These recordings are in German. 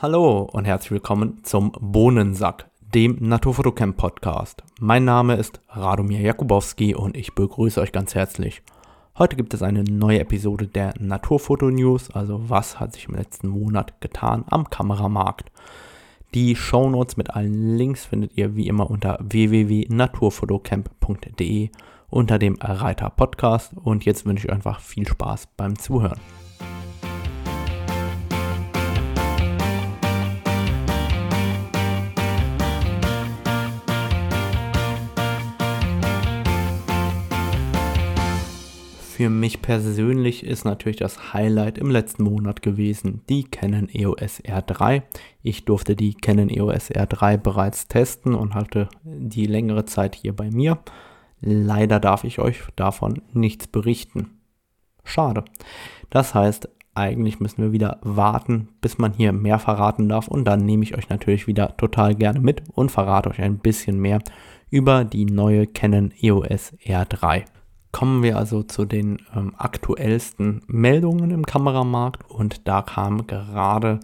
Hallo und herzlich willkommen zum Bohnensack, dem Naturfotocamp Podcast. Mein Name ist Radomir Jakubowski und ich begrüße euch ganz herzlich. Heute gibt es eine neue Episode der Naturfoto News, also was hat sich im letzten Monat getan am Kameramarkt. Die Shownotes mit allen Links findet ihr wie immer unter www.naturfotocamp.de unter dem Reiter Podcast und jetzt wünsche ich euch einfach viel Spaß beim Zuhören. Für mich persönlich ist natürlich das Highlight im letzten Monat gewesen die Canon EOS R3. Ich durfte die Canon EOS R3 bereits testen und hatte die längere Zeit hier bei mir. Leider darf ich euch davon nichts berichten. Schade. Das heißt, eigentlich müssen wir wieder warten, bis man hier mehr verraten darf und dann nehme ich euch natürlich wieder total gerne mit und verrate euch ein bisschen mehr über die neue Canon EOS R3 kommen wir also zu den ähm, aktuellsten Meldungen im Kameramarkt und da kam gerade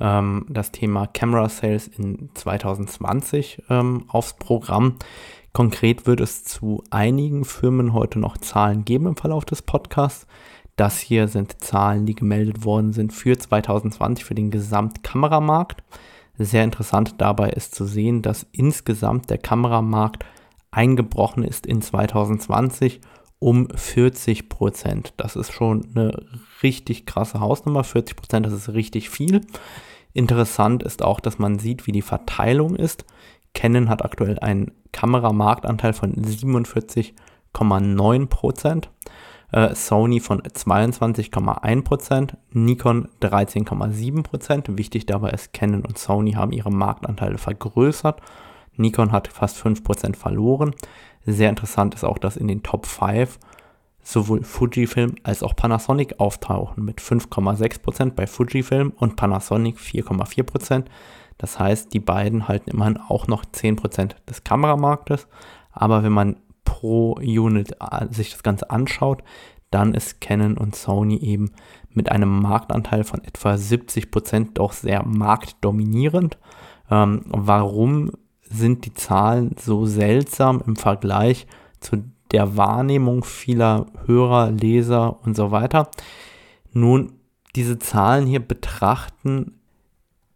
ähm, das Thema Camera Sales in 2020 ähm, aufs Programm. Konkret wird es zu einigen Firmen heute noch Zahlen geben im Verlauf des Podcasts. Das hier sind Zahlen, die gemeldet worden sind für 2020 für den Gesamtkameramarkt. Sehr interessant dabei ist zu sehen, dass insgesamt der Kameramarkt eingebrochen ist in 2020 um 40 Prozent. Das ist schon eine richtig krasse Hausnummer. 40 Prozent, das ist richtig viel. Interessant ist auch, dass man sieht, wie die Verteilung ist. Canon hat aktuell einen Kameramarktanteil von 47,9 Prozent. Äh, Sony von 22,1%, Prozent, Nikon 13,7%. Prozent. Wichtig dabei ist, Canon und Sony haben ihre Marktanteile vergrößert. Nikon hat fast 5% verloren. Sehr interessant ist auch, dass in den Top 5 sowohl Fujifilm als auch Panasonic auftauchen mit 5,6% bei Fujifilm und Panasonic 4,4%. Das heißt, die beiden halten immerhin auch noch 10% des Kameramarktes. Aber wenn man pro Unit äh, sich das Ganze anschaut, dann ist Canon und Sony eben mit einem Marktanteil von etwa 70% doch sehr marktdominierend. Ähm, warum sind die Zahlen so seltsam im Vergleich zu der Wahrnehmung vieler Hörer, Leser und so weiter. Nun, diese Zahlen hier betrachten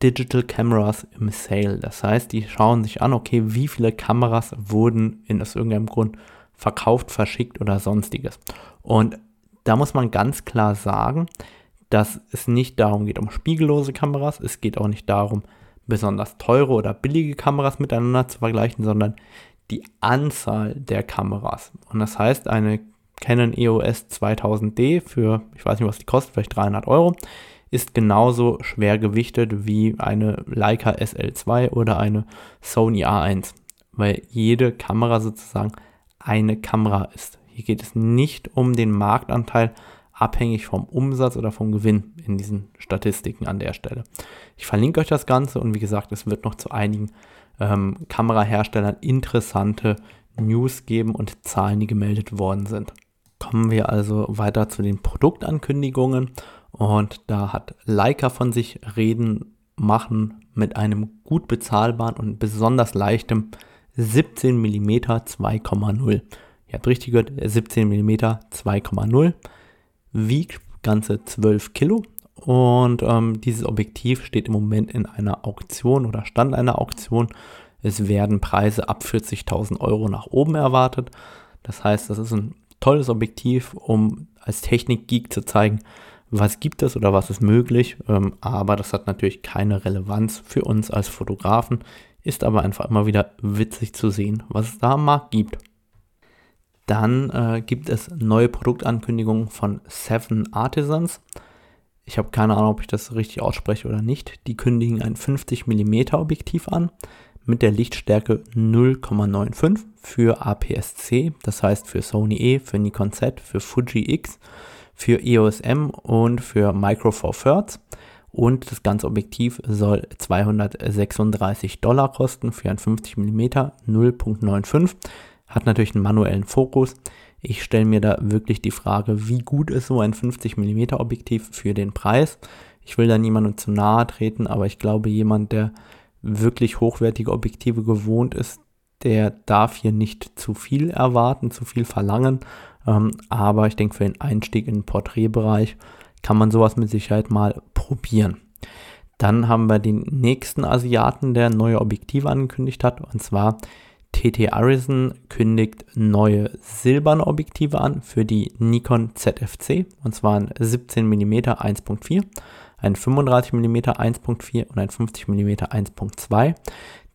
Digital Cameras im Sale. Das heißt, die schauen sich an, okay, wie viele Kameras wurden in aus irgendeinem Grund verkauft, verschickt oder sonstiges. Und da muss man ganz klar sagen, dass es nicht darum geht, um spiegellose Kameras, es geht auch nicht darum, besonders teure oder billige Kameras miteinander zu vergleichen, sondern die Anzahl der Kameras. Und das heißt, eine Canon EOS 2000D für, ich weiß nicht, was die kostet, vielleicht 300 Euro, ist genauso schwer gewichtet wie eine Leica SL2 oder eine Sony A1, weil jede Kamera sozusagen eine Kamera ist. Hier geht es nicht um den Marktanteil abhängig vom Umsatz oder vom Gewinn in diesen Statistiken an der Stelle. Ich verlinke euch das Ganze und wie gesagt, es wird noch zu einigen ähm, Kameraherstellern interessante News geben und Zahlen, die gemeldet worden sind. Kommen wir also weiter zu den Produktankündigungen und da hat Leica von sich reden machen mit einem gut bezahlbaren und besonders leichtem 17 mm 2,0. Ihr habt richtig gehört, 17 mm 2,0 wiegt ganze 12 Kilo und ähm, dieses Objektiv steht im Moment in einer Auktion oder stand einer Auktion. Es werden Preise ab 40.000 Euro nach oben erwartet. Das heißt, das ist ein tolles Objektiv, um als Technik-Geek zu zeigen, was gibt es oder was ist möglich. Ähm, aber das hat natürlich keine Relevanz für uns als Fotografen. Ist aber einfach immer wieder witzig zu sehen, was es da am Markt gibt. Dann äh, gibt es neue Produktankündigungen von Seven Artisans. Ich habe keine Ahnung, ob ich das richtig ausspreche oder nicht. Die kündigen ein 50 mm Objektiv an mit der Lichtstärke 0,95 für APS-C, das heißt für Sony E, für Nikon Z, für Fuji X, für EOS M und für Micro Four Thirds. Und das ganze Objektiv soll 236 Dollar kosten für ein 50 mm 0.95 hat natürlich einen manuellen Fokus. Ich stelle mir da wirklich die Frage, wie gut ist so ein 50 mm Objektiv für den Preis? Ich will da niemandem zu nahe treten, aber ich glaube, jemand, der wirklich hochwertige Objektive gewohnt ist, der darf hier nicht zu viel erwarten, zu viel verlangen. Ähm, aber ich denke, für den Einstieg in den Porträtbereich kann man sowas mit Sicherheit mal probieren. Dann haben wir den nächsten Asiaten, der neue Objektive angekündigt hat, und zwar TT Arisen kündigt neue silberne Objektive an für die Nikon ZFC, und zwar ein 17 mm 1.4, ein 35 mm 1.4 und ein 50 mm 1.2.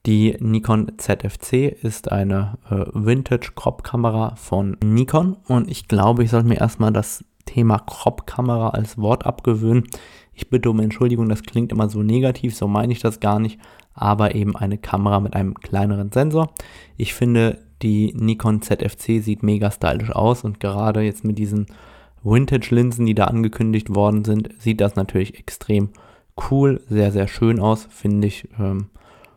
Die Nikon ZFC ist eine äh, Vintage-Crop-Kamera von Nikon und ich glaube, ich sollte mir erstmal das Thema Crop-Kamera als Wort abgewöhnen. Ich bitte um Entschuldigung, das klingt immer so negativ, so meine ich das gar nicht, aber eben eine Kamera mit einem kleineren Sensor. Ich finde, die Nikon ZFC sieht mega stylisch aus und gerade jetzt mit diesen Vintage-Linsen, die da angekündigt worden sind, sieht das natürlich extrem cool, sehr, sehr schön aus, finde ich ähm,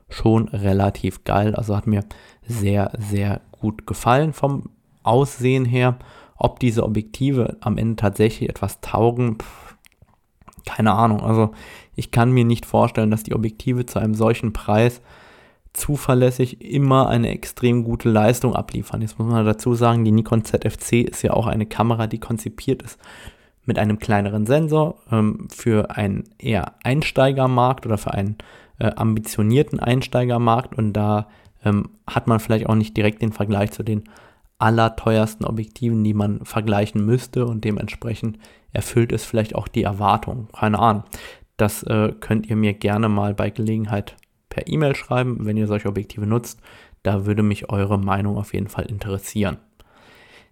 schon relativ geil. Also hat mir sehr, sehr gut gefallen vom Aussehen her. Ob diese Objektive am Ende tatsächlich etwas taugen, pff, keine Ahnung. Also ich kann mir nicht vorstellen, dass die Objektive zu einem solchen Preis zuverlässig immer eine extrem gute Leistung abliefern. Jetzt muss man dazu sagen, die Nikon ZFC ist ja auch eine Kamera, die konzipiert ist mit einem kleineren Sensor ähm, für einen eher Einsteigermarkt oder für einen äh, ambitionierten Einsteigermarkt und da ähm, hat man vielleicht auch nicht direkt den Vergleich zu den allerteuersten Objektiven, die man vergleichen müsste und dementsprechend erfüllt es vielleicht auch die Erwartung. Keine Ahnung. Das äh, könnt ihr mir gerne mal bei Gelegenheit per E-Mail schreiben, wenn ihr solche Objektive nutzt. Da würde mich eure Meinung auf jeden Fall interessieren.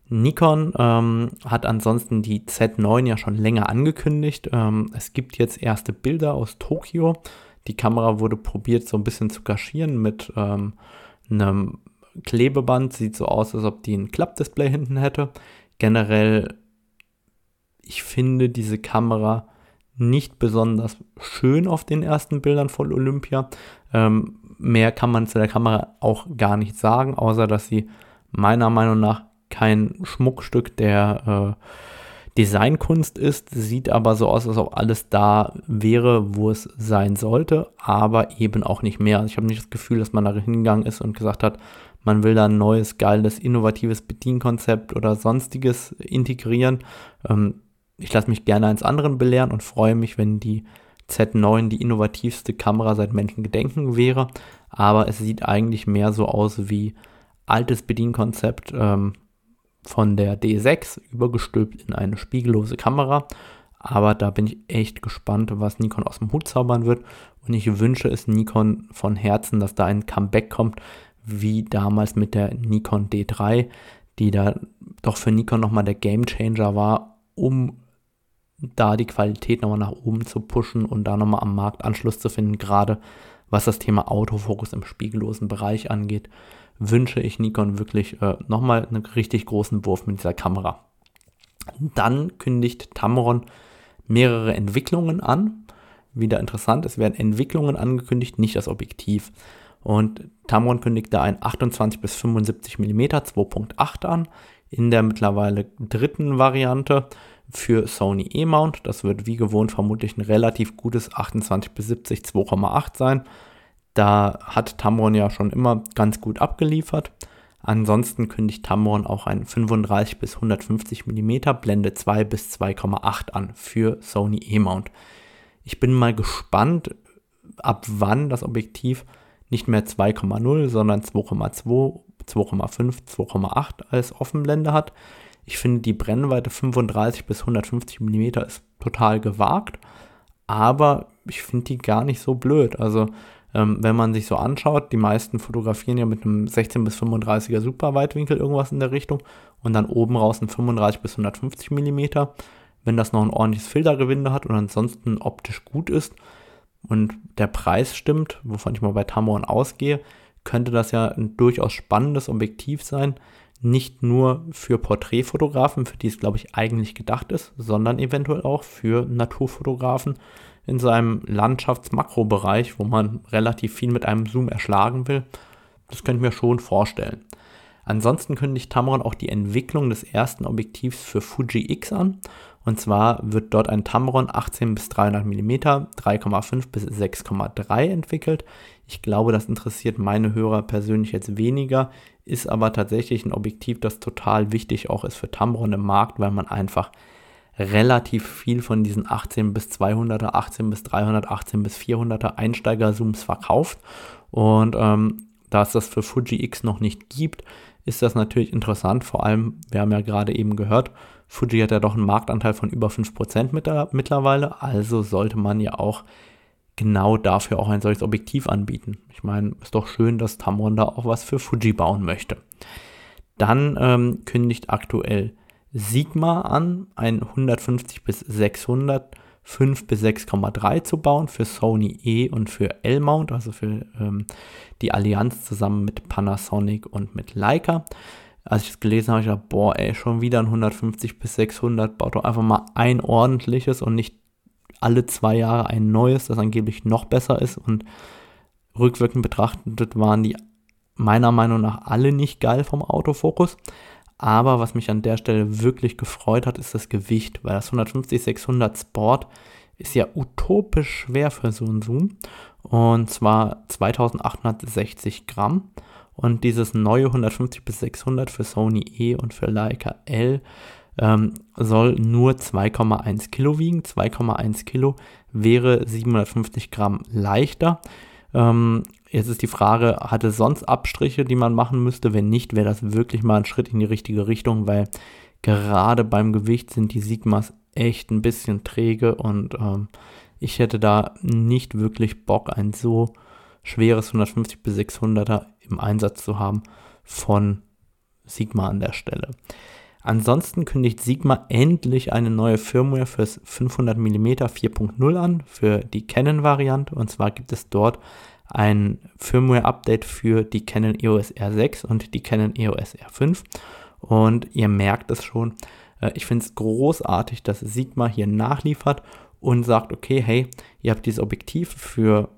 Nikon ähm, hat ansonsten die Z9 ja schon länger angekündigt. Ähm, es gibt jetzt erste Bilder aus Tokio. Die Kamera wurde probiert so ein bisschen zu kaschieren mit ähm, einem Klebeband. Sieht so aus, als ob die ein Klappdisplay hinten hätte. Generell, ich finde diese Kamera nicht besonders schön auf den ersten Bildern von Olympia. Ähm, mehr kann man zu der Kamera auch gar nicht sagen, außer dass sie meiner Meinung nach kein Schmuckstück der äh, Designkunst ist, sieht aber so aus, als ob alles da wäre, wo es sein sollte, aber eben auch nicht mehr. Also ich habe nicht das Gefühl, dass man da hingegangen ist und gesagt hat, man will da ein neues, geiles, innovatives Bedienkonzept oder sonstiges integrieren. Ähm, ich lasse mich gerne eins anderen belehren und freue mich, wenn die Z9 die innovativste Kamera seit Menschengedenken wäre. Aber es sieht eigentlich mehr so aus wie altes Bedienkonzept ähm, von der D6 übergestülpt in eine spiegellose Kamera. Aber da bin ich echt gespannt, was Nikon aus dem Hut zaubern wird. Und ich wünsche es Nikon von Herzen, dass da ein Comeback kommt, wie damals mit der Nikon D3, die da doch für Nikon nochmal der Game Changer war, um da die Qualität nochmal nach oben zu pushen und da nochmal am Markt Anschluss zu finden, gerade was das Thema Autofokus im spiegellosen Bereich angeht, wünsche ich Nikon wirklich äh, nochmal einen richtig großen Wurf mit dieser Kamera. Dann kündigt Tamron mehrere Entwicklungen an. Wieder interessant, es werden Entwicklungen angekündigt, nicht das Objektiv. Und Tamron kündigt da ein 28 bis 75 mm 2.8 an in der mittlerweile dritten Variante für Sony E-Mount. Das wird wie gewohnt vermutlich ein relativ gutes 28 bis 70 2,8 sein. Da hat Tamron ja schon immer ganz gut abgeliefert. Ansonsten kündigt Tamron auch ein 35 bis 150 mm Blende 2 bis 2,8 an für Sony E-Mount. Ich bin mal gespannt, ab wann das Objektiv nicht mehr 2,0, sondern 2,2, 2,5, 2,8 als Offenblende hat. Ich finde die Brennweite 35 bis 150 mm ist total gewagt, aber ich finde die gar nicht so blöd. Also ähm, wenn man sich so anschaut, die meisten fotografieren ja mit einem 16 bis 35er Superweitwinkel irgendwas in der Richtung und dann oben raus ein 35 bis 150 mm. Wenn das noch ein ordentliches Filtergewinde hat und ansonsten optisch gut ist und der Preis stimmt, wovon ich mal bei Tamron ausgehe, könnte das ja ein durchaus spannendes Objektiv sein. Nicht nur für Porträtfotografen, für die es, glaube ich, eigentlich gedacht ist, sondern eventuell auch für Naturfotografen, in seinem Landschaftsmakrobereich, wo man relativ viel mit einem Zoom erschlagen will. Das könnte ich mir schon vorstellen. Ansonsten kündigt Tamron auch die Entwicklung des ersten Objektivs für Fuji X an. Und zwar wird dort ein Tamron 18 bis 300 mm, 3,5 bis 6,3 entwickelt. Ich glaube, das interessiert meine Hörer persönlich jetzt weniger, ist aber tatsächlich ein Objektiv, das total wichtig auch ist für Tamron im Markt, weil man einfach relativ viel von diesen 18 bis 200er, 18 bis 300, 18 bis 400er Einsteiger-Zooms verkauft. Und ähm, da es das für Fuji X noch nicht gibt, ist das natürlich interessant. Vor allem, wir haben ja gerade eben gehört, Fuji hat ja doch einen Marktanteil von über 5% mit, mittlerweile. Also sollte man ja auch genau dafür auch ein solches Objektiv anbieten. Ich meine, ist doch schön, dass Tamron da auch was für Fuji bauen möchte. Dann ähm, kündigt aktuell Sigma an, ein 150 bis 600 5 bis 6,3 zu bauen für Sony E und für L-Mount, also für ähm, die Allianz zusammen mit Panasonic und mit Leica. Als ich es gelesen habe, ich gedacht, boah, ey, schon wieder ein 150 bis 600, baut doch einfach mal ein ordentliches und nicht alle zwei Jahre ein neues, das angeblich noch besser ist. Und rückwirkend betrachtet waren die meiner Meinung nach alle nicht geil vom Autofokus. Aber was mich an der Stelle wirklich gefreut hat, ist das Gewicht, weil das 150-600 Sport ist ja utopisch schwer für so einen Zoom. Und zwar 2860 Gramm. Und dieses neue 150 bis 600 für Sony E und für Leica L ähm, soll nur 2,1 Kilo wiegen. 2,1 Kilo wäre 750 Gramm leichter. Ähm, Jetzt ist die Frage, hat es sonst Abstriche, die man machen müsste? Wenn nicht, wäre das wirklich mal ein Schritt in die richtige Richtung, weil gerade beim Gewicht sind die Sigmas echt ein bisschen träge und ähm, ich hätte da nicht wirklich Bock, ein so schweres 150 bis 600er im Einsatz zu haben von Sigma an der Stelle. Ansonsten kündigt Sigma endlich eine neue Firmware fürs 500 mm 4.0 an, für die Canon-Variante. Und zwar gibt es dort ein Firmware-Update für die Canon EOS R6 und die Canon EOS R5. Und ihr merkt es schon, äh, ich finde es großartig, dass Sigma hier nachliefert und sagt, okay, hey, ihr habt dieses Objektiv für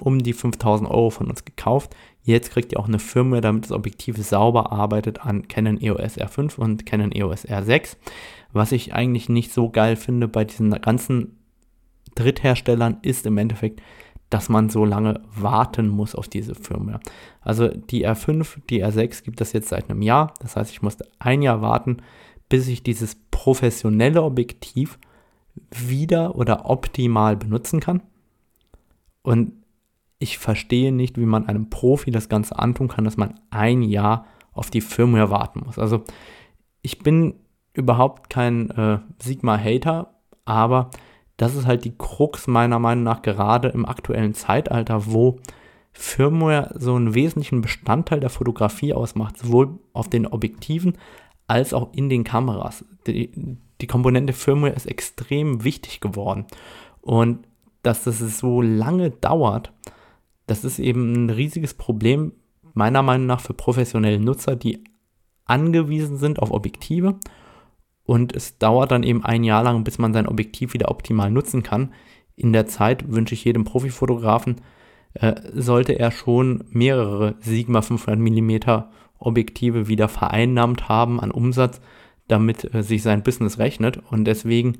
um die 5000 Euro von uns gekauft. Jetzt kriegt ihr auch eine Firmware, damit das Objektiv sauber arbeitet an Canon EOS R5 und Canon EOS R6. Was ich eigentlich nicht so geil finde bei diesen ganzen Drittherstellern ist im Endeffekt, dass man so lange warten muss auf diese Firmware. Also die R5, die R6 gibt es jetzt seit einem Jahr. Das heißt, ich musste ein Jahr warten, bis ich dieses professionelle Objektiv wieder oder optimal benutzen kann. Und ich verstehe nicht, wie man einem Profi das Ganze antun kann, dass man ein Jahr auf die Firmware warten muss. Also ich bin überhaupt kein äh, Sigma-Hater, aber das ist halt die Krux meiner Meinung nach gerade im aktuellen Zeitalter, wo Firmware so einen wesentlichen Bestandteil der Fotografie ausmacht, sowohl auf den Objektiven als auch in den Kameras. Die, die Komponente Firmware ist extrem wichtig geworden. Und dass das so lange dauert, das ist eben ein riesiges Problem, meiner Meinung nach, für professionelle Nutzer, die angewiesen sind auf Objektive und es dauert dann eben ein Jahr lang, bis man sein Objektiv wieder optimal nutzen kann. In der Zeit wünsche ich jedem Profifotografen, äh, sollte er schon mehrere Sigma 500 mm Objektive wieder vereinnahmt haben an Umsatz, damit äh, sich sein Business rechnet. Und deswegen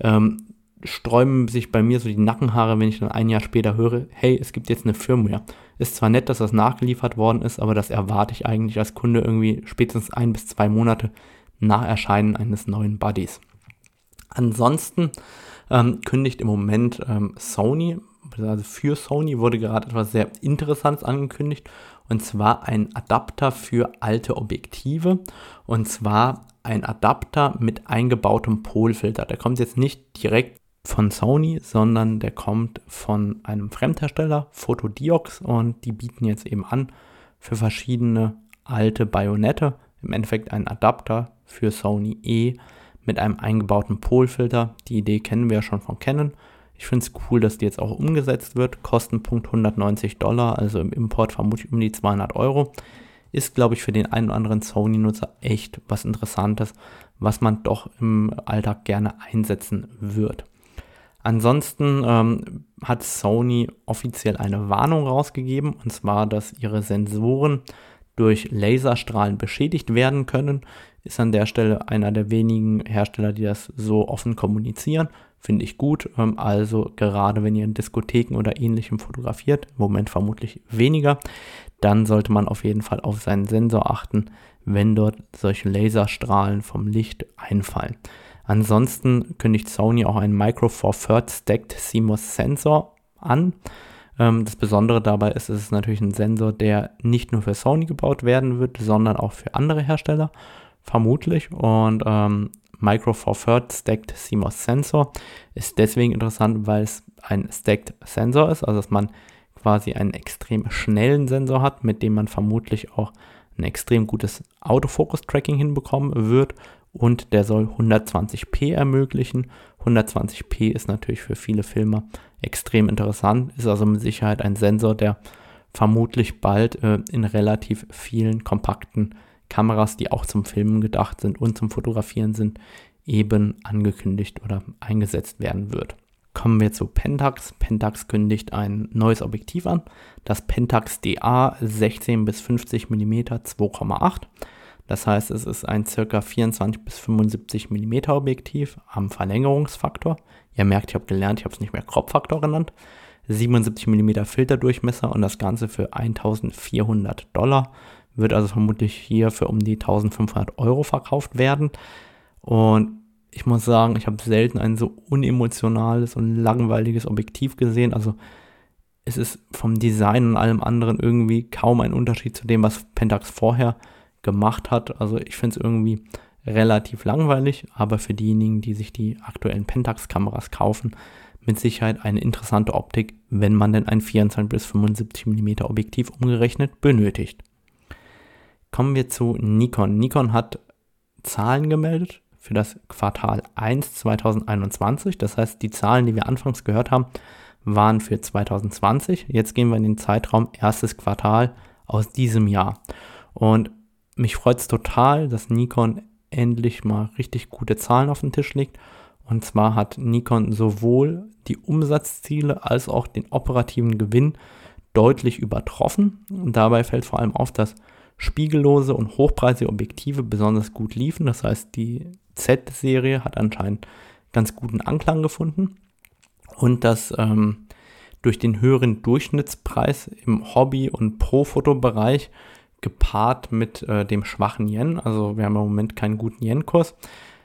ähm, sträuben sich bei mir so die Nackenhaare, wenn ich dann ein Jahr später höre, hey, es gibt jetzt eine Firmware. Ist zwar nett, dass das nachgeliefert worden ist, aber das erwarte ich eigentlich als Kunde irgendwie spätestens ein bis zwei Monate, nach Erscheinen eines neuen Buddies. Ansonsten ähm, kündigt im Moment ähm, Sony, also für Sony wurde gerade etwas sehr Interessantes angekündigt, und zwar ein Adapter für alte Objektive, und zwar ein Adapter mit eingebautem Polfilter. Der kommt jetzt nicht direkt von Sony, sondern der kommt von einem Fremdhersteller, Photodiox, und die bieten jetzt eben an für verschiedene alte Bajonette im Endeffekt ein Adapter für Sony E mit einem eingebauten Polfilter. Die Idee kennen wir ja schon von Canon. Ich finde es cool, dass die jetzt auch umgesetzt wird. Kostenpunkt 190 Dollar, also im Import vermutlich um die 200 Euro. Ist, glaube ich, für den einen oder anderen Sony-Nutzer echt was Interessantes, was man doch im Alltag gerne einsetzen wird. Ansonsten ähm, hat Sony offiziell eine Warnung rausgegeben, und zwar, dass ihre Sensoren durch Laserstrahlen beschädigt werden können. Ist an der Stelle einer der wenigen Hersteller, die das so offen kommunizieren. Finde ich gut. Ähm, also gerade wenn ihr in Diskotheken oder ähnlichem fotografiert, im Moment vermutlich weniger, dann sollte man auf jeden Fall auf seinen Sensor achten, wenn dort solche Laserstrahlen vom Licht einfallen. Ansonsten kündigt Sony auch einen Micro Four Third Stacked CMOS Sensor an. Ähm, das Besondere dabei ist, es ist natürlich ein Sensor, der nicht nur für Sony gebaut werden wird, sondern auch für andere Hersteller, vermutlich. Und ähm, Micro Four Third Stacked CMOS Sensor ist deswegen interessant, weil es ein Stacked Sensor ist, also dass man quasi einen extrem schnellen Sensor hat, mit dem man vermutlich auch ein extrem gutes Autofokus-Tracking hinbekommen wird und der soll 120p ermöglichen. 120p ist natürlich für viele Filmer extrem interessant, ist also mit Sicherheit ein Sensor, der vermutlich bald äh, in relativ vielen kompakten Kameras, die auch zum Filmen gedacht sind und zum Fotografieren sind, eben angekündigt oder eingesetzt werden wird. Kommen wir zu Pentax. Pentax kündigt ein neues Objektiv an, das Pentax DA 16 bis 50 mm 2,8. Das heißt, es ist ein ca. 24 bis 75 mm Objektiv am Verlängerungsfaktor. Ihr merkt, ich habe gelernt, ich habe es nicht mehr Crop-Faktor genannt. 77 mm Filterdurchmesser und das Ganze für 1400 Dollar. Wird also vermutlich hier für um die 1500 Euro verkauft werden. Und ich muss sagen, ich habe selten ein so unemotionales und langweiliges Objektiv gesehen. Also es ist vom Design und allem anderen irgendwie kaum ein Unterschied zu dem, was Pentax vorher gemacht hat. Also ich finde es irgendwie relativ langweilig, aber für diejenigen, die sich die aktuellen Pentax-Kameras kaufen, mit Sicherheit eine interessante Optik, wenn man denn ein 24 bis 75 mm Objektiv umgerechnet benötigt. Kommen wir zu Nikon. Nikon hat Zahlen gemeldet für das Quartal 1 2021. Das heißt, die Zahlen, die wir anfangs gehört haben, waren für 2020. Jetzt gehen wir in den Zeitraum erstes Quartal aus diesem Jahr. Und mich freut es total, dass Nikon endlich mal richtig gute Zahlen auf den Tisch legt. Und zwar hat Nikon sowohl die Umsatzziele als auch den operativen Gewinn deutlich übertroffen. Und dabei fällt vor allem auf, dass spiegellose und hochpreisige Objektive besonders gut liefen. Das heißt, die Z-Serie hat anscheinend ganz guten Anklang gefunden. Und dass ähm, durch den höheren Durchschnittspreis im Hobby- und Pro-Foto-Bereich gepaart mit äh, dem schwachen Yen, also wir haben im Moment keinen guten Yen-Kurs,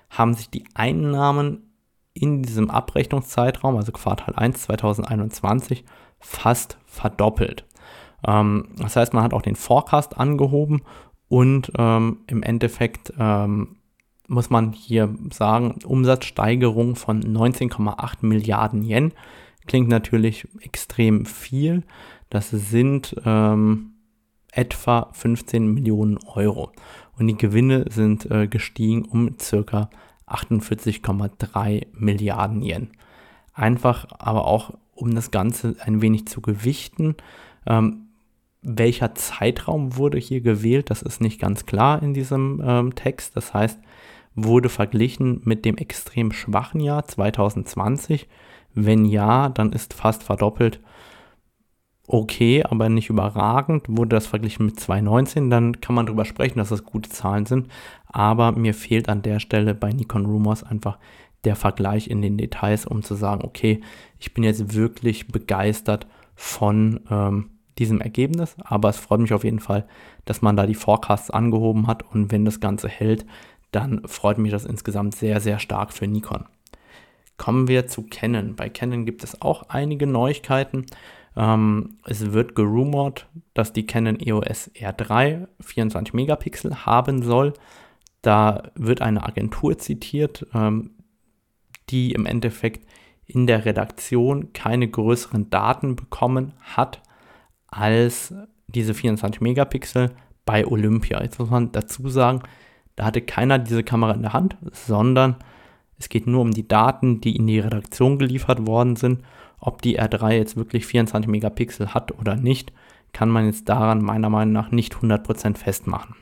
haben sich die Einnahmen in diesem Abrechnungszeitraum, also Quartal 1 2021, fast verdoppelt. Ähm, das heißt, man hat auch den Forecast angehoben und ähm, im Endeffekt ähm, muss man hier sagen, Umsatzsteigerung von 19,8 Milliarden Yen klingt natürlich extrem viel. Das sind ähm, etwa 15 Millionen Euro. Und die Gewinne sind äh, gestiegen um circa 48,3 Milliarden Yen. Einfach aber auch, um das Ganze ein wenig zu gewichten. Ähm, welcher Zeitraum wurde hier gewählt? Das ist nicht ganz klar in diesem ähm, Text. Das heißt, wurde verglichen mit dem extrem schwachen Jahr 2020. Wenn ja, dann ist fast verdoppelt okay, aber nicht überragend. Wurde das verglichen mit 2019, dann kann man darüber sprechen, dass das gute Zahlen sind. Aber mir fehlt an der Stelle bei Nikon Rumors einfach der Vergleich in den Details, um zu sagen, okay, ich bin jetzt wirklich begeistert von ähm, diesem Ergebnis. Aber es freut mich auf jeden Fall, dass man da die Forecasts angehoben hat. Und wenn das Ganze hält, dann freut mich das insgesamt sehr, sehr stark für Nikon. Kommen wir zu Canon. Bei Canon gibt es auch einige Neuigkeiten. Ähm, es wird gerumort, dass die Canon EOS R3 24 Megapixel haben soll. Da wird eine Agentur zitiert, ähm, die im Endeffekt in der Redaktion keine größeren Daten bekommen hat als diese 24 Megapixel bei Olympia. Jetzt muss man dazu sagen, da hatte keiner diese Kamera in der Hand, sondern es geht nur um die Daten, die in die Redaktion geliefert worden sind ob die R3 jetzt wirklich 24 Megapixel hat oder nicht, kann man jetzt daran meiner Meinung nach nicht 100% festmachen.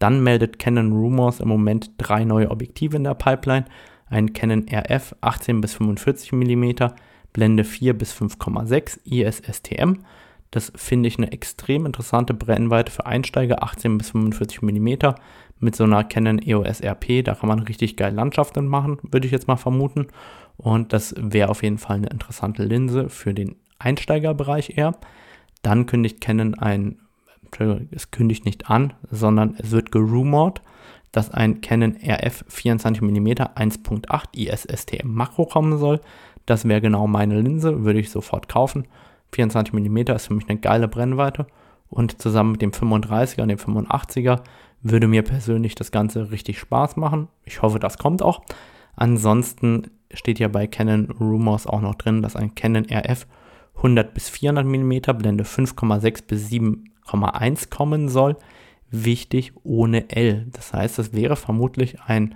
Dann meldet Canon Rumors im Moment drei neue Objektive in der Pipeline. Ein Canon RF 18 bis 45 mm, Blende 4 bis 5,6 ISSTM. Das finde ich eine extrem interessante Brennweite für Einsteiger, 18 bis 45 mm, mit so einer Canon EOS RP. Da kann man richtig geil Landschaften machen, würde ich jetzt mal vermuten. Und das wäre auf jeden Fall eine interessante Linse für den Einsteigerbereich eher. Dann kündigt Canon ein, es kündigt nicht an, sondern es wird gerumort, dass ein Canon RF 24mm 1.8 ISSTM Makro kommen soll. Das wäre genau meine Linse, würde ich sofort kaufen. 24mm ist für mich eine geile Brennweite und zusammen mit dem 35er und dem 85er würde mir persönlich das Ganze richtig Spaß machen. Ich hoffe, das kommt auch. Ansonsten steht ja bei Canon Rumors auch noch drin, dass ein Canon RF 100 bis 400 mm Blende 5,6 bis 7,1 kommen soll. Wichtig ohne L. Das heißt, es wäre vermutlich ein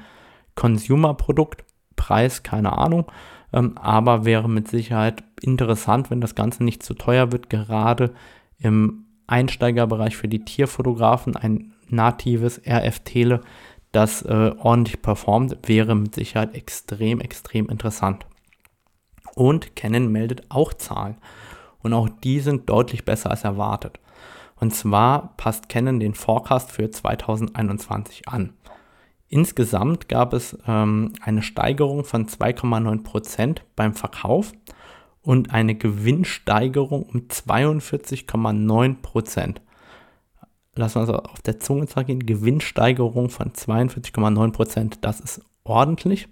Consumer-Produkt. Preis, keine Ahnung. Ähm, aber wäre mit Sicherheit interessant, wenn das Ganze nicht zu teuer wird, gerade im Einsteigerbereich für die Tierfotografen ein natives RF-Tele, das äh, ordentlich performt, wäre mit Sicherheit extrem, extrem interessant. Und Canon meldet auch Zahlen. Und auch die sind deutlich besser als erwartet. Und zwar passt Canon den Forecast für 2021 an. Insgesamt gab es ähm, eine Steigerung von 2,9% beim Verkauf und eine Gewinnsteigerung um 42,9%. Lassen wir uns auf der Zunge zeigen, Gewinnsteigerung von 42,9%, das ist ordentlich.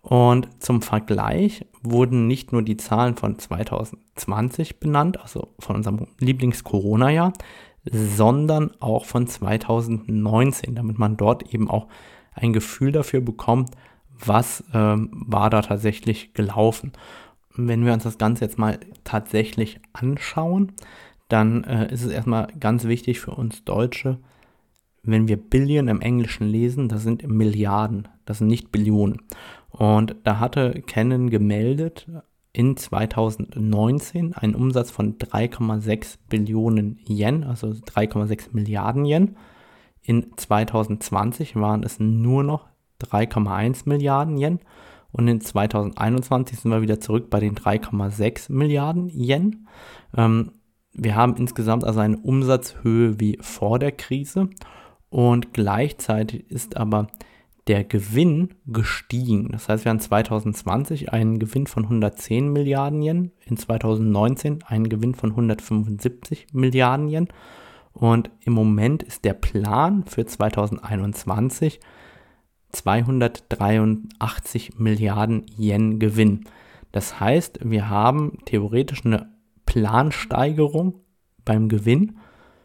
Und zum Vergleich wurden nicht nur die Zahlen von 2020 benannt, also von unserem Lieblings-Corona-Jahr, sondern auch von 2019, damit man dort eben auch ein Gefühl dafür bekommt, was ähm, war da tatsächlich gelaufen wenn wir uns das Ganze jetzt mal tatsächlich anschauen, dann äh, ist es erstmal ganz wichtig für uns Deutsche, wenn wir Billion im Englischen lesen, das sind Milliarden, das sind nicht Billionen. Und da hatte Canon gemeldet in 2019 einen Umsatz von 3,6 Billionen Yen, also 3,6 Milliarden Yen. In 2020 waren es nur noch 3,1 Milliarden Yen und in 2021 sind wir wieder zurück bei den 3,6 Milliarden Yen. Ähm, wir haben insgesamt also eine Umsatzhöhe wie vor der Krise und gleichzeitig ist aber der Gewinn gestiegen. Das heißt, wir haben 2020 einen Gewinn von 110 Milliarden Yen, in 2019 einen Gewinn von 175 Milliarden Yen und im Moment ist der Plan für 2021 283 Milliarden Yen Gewinn. Das heißt, wir haben theoretisch eine Plansteigerung beim Gewinn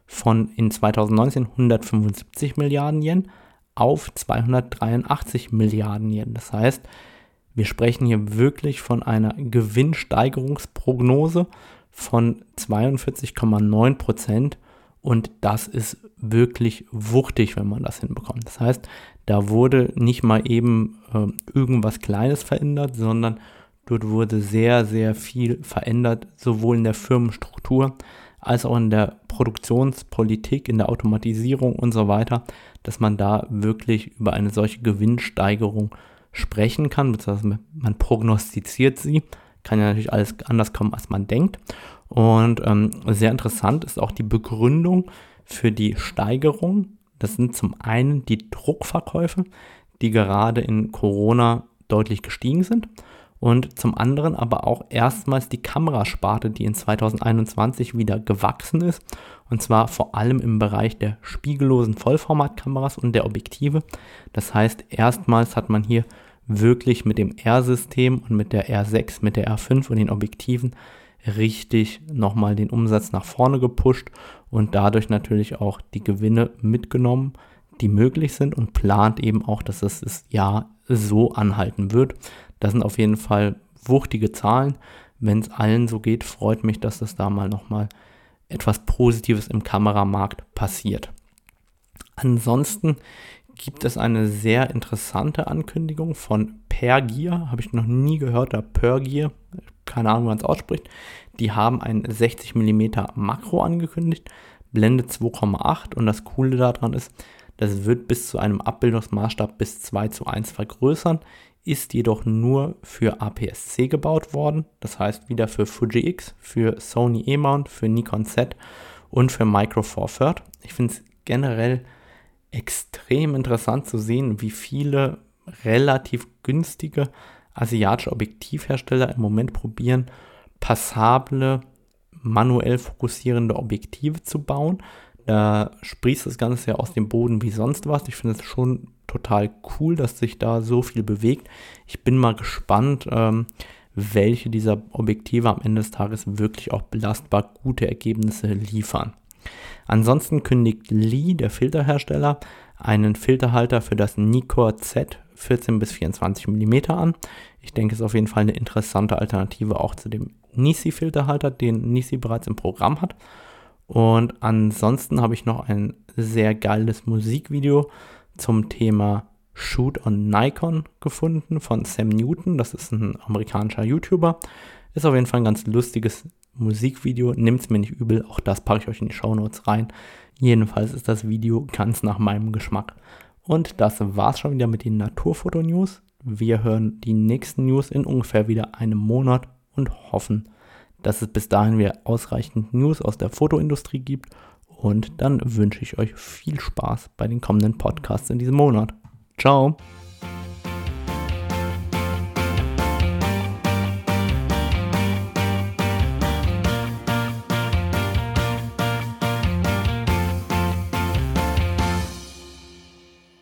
von in 2019 175 Milliarden Yen auf 283 Milliarden Yen. Das heißt, wir sprechen hier wirklich von einer Gewinnsteigerungsprognose von 42,9 Prozent und das ist wirklich wuchtig, wenn man das hinbekommt. Das heißt, da wurde nicht mal eben äh, irgendwas Kleines verändert, sondern dort wurde sehr, sehr viel verändert, sowohl in der Firmenstruktur als auch in der Produktionspolitik, in der Automatisierung und so weiter, dass man da wirklich über eine solche Gewinnsteigerung sprechen kann, beziehungsweise man prognostiziert sie. Kann ja natürlich alles anders kommen, als man denkt. Und ähm, sehr interessant ist auch die Begründung für die Steigerung das sind zum einen die Druckverkäufe, die gerade in Corona deutlich gestiegen sind. Und zum anderen aber auch erstmals die Kamerasparte, die in 2021 wieder gewachsen ist. Und zwar vor allem im Bereich der spiegellosen Vollformatkameras und der Objektive. Das heißt, erstmals hat man hier wirklich mit dem R-System und mit der R6, mit der R5 und den Objektiven richtig nochmal den Umsatz nach vorne gepusht und dadurch natürlich auch die Gewinne mitgenommen, die möglich sind und plant eben auch, dass es das Jahr so anhalten wird. Das sind auf jeden Fall wuchtige Zahlen. Wenn es allen so geht, freut mich, dass das da mal nochmal etwas Positives im Kameramarkt passiert. Ansonsten gibt es eine sehr interessante Ankündigung von Pergear, habe ich noch nie gehört, der Pergear, keine Ahnung, wie man es ausspricht. Die haben ein 60 mm Makro angekündigt, Blende 2,8 und das Coole daran ist, das wird bis zu einem Abbildungsmaßstab bis 2 zu 1 vergrößern, ist jedoch nur für APS-C gebaut worden, das heißt wieder für Fuji X, für Sony E-Mount, für Nikon Z und für Micro Four Third. Ich finde es generell extrem interessant zu sehen, wie viele relativ günstige asiatische Objektivhersteller im Moment probieren, passable, manuell fokussierende Objektive zu bauen. Da sprießt das Ganze ja aus dem Boden wie sonst was. Ich finde es schon total cool, dass sich da so viel bewegt. Ich bin mal gespannt, ähm, welche dieser Objektive am Ende des Tages wirklich auch belastbar gute Ergebnisse liefern. Ansonsten kündigt Lee, der Filterhersteller, einen Filterhalter für das Nikkor Z 14 bis 24 mm an. Ich denke, es ist auf jeden Fall eine interessante Alternative auch zu dem Nisi-Filterhalter, den Nisi bereits im Programm hat. Und ansonsten habe ich noch ein sehr geiles Musikvideo zum Thema Shoot on Nikon gefunden von Sam Newton. Das ist ein amerikanischer YouTuber. Ist auf jeden Fall ein ganz lustiges Musikvideo. Nimmt es mir nicht übel. Auch das packe ich euch in die Show Notes rein. Jedenfalls ist das Video ganz nach meinem Geschmack. Und das war's schon wieder mit den Naturfoto-News. Wir hören die nächsten News in ungefähr wieder einem Monat und hoffen, dass es bis dahin wieder ausreichend News aus der Fotoindustrie gibt. Und dann wünsche ich euch viel Spaß bei den kommenden Podcasts in diesem Monat. Ciao!